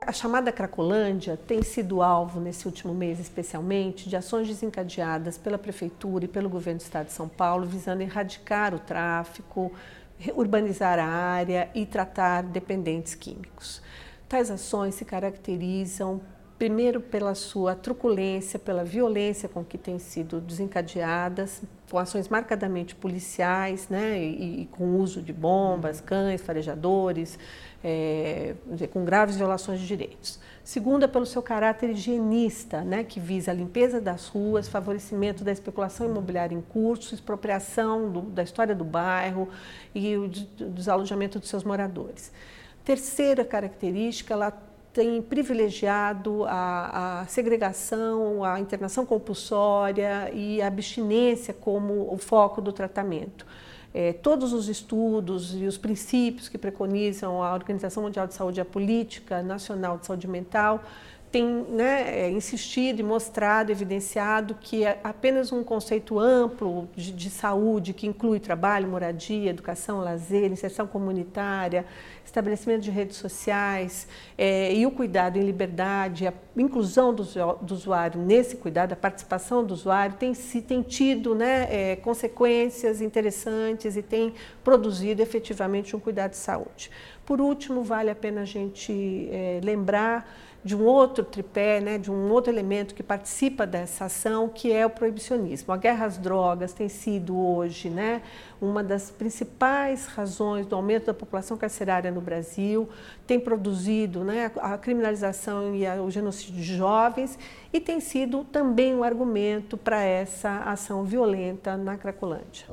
a chamada Cracolândia tem sido alvo, nesse último mês especialmente, de ações desencadeadas pela Prefeitura e pelo Governo do Estado de São Paulo, visando erradicar o tráfico, urbanizar a área e tratar dependentes químicos. Tais ações se caracterizam primeiro pela sua truculência, pela violência com que têm sido desencadeadas, com ações marcadamente policiais, né, e, e com uso de bombas, cães, farejadores, é, com graves violações de direitos. Segunda, pelo seu caráter higienista, né, que visa a limpeza das ruas, favorecimento da especulação imobiliária em curso, expropriação do, da história do bairro e o desalojamento dos seus moradores. Terceira característica, ela tem privilegiado a, a, segregação, a internação compulsória e a abstinência como o foco do tratamento. É, todos os estudos e os princípios que preconizam a Organização Mundial de Saúde e a Política Nacional de Saúde Mental tem né, é, insistido e mostrado, evidenciado que é apenas um conceito amplo de, de, saúde, que inclui trabalho, moradia, educação, lazer, inserção comunitária, estabelecimento de redes sociais é, e o cuidado em liberdade, a inclusão do, do, usuário nesse cuidado, a participação do usuário, tem, tem tido né, é, consequências interessantes e tem produzido efetivamente um cuidado de saúde. Por último, vale a pena a gente é, lembrar de um outro tripé, né, de um outro elemento que participa dessa ação, que é o proibicionismo. A guerra às drogas tem sido hoje né, uma das principais razões do aumento da população carcerária no Brasil, tem produzido né, a criminalização e o genocídio de jovens e tem sido também um argumento para essa ação violenta na Cracolândia.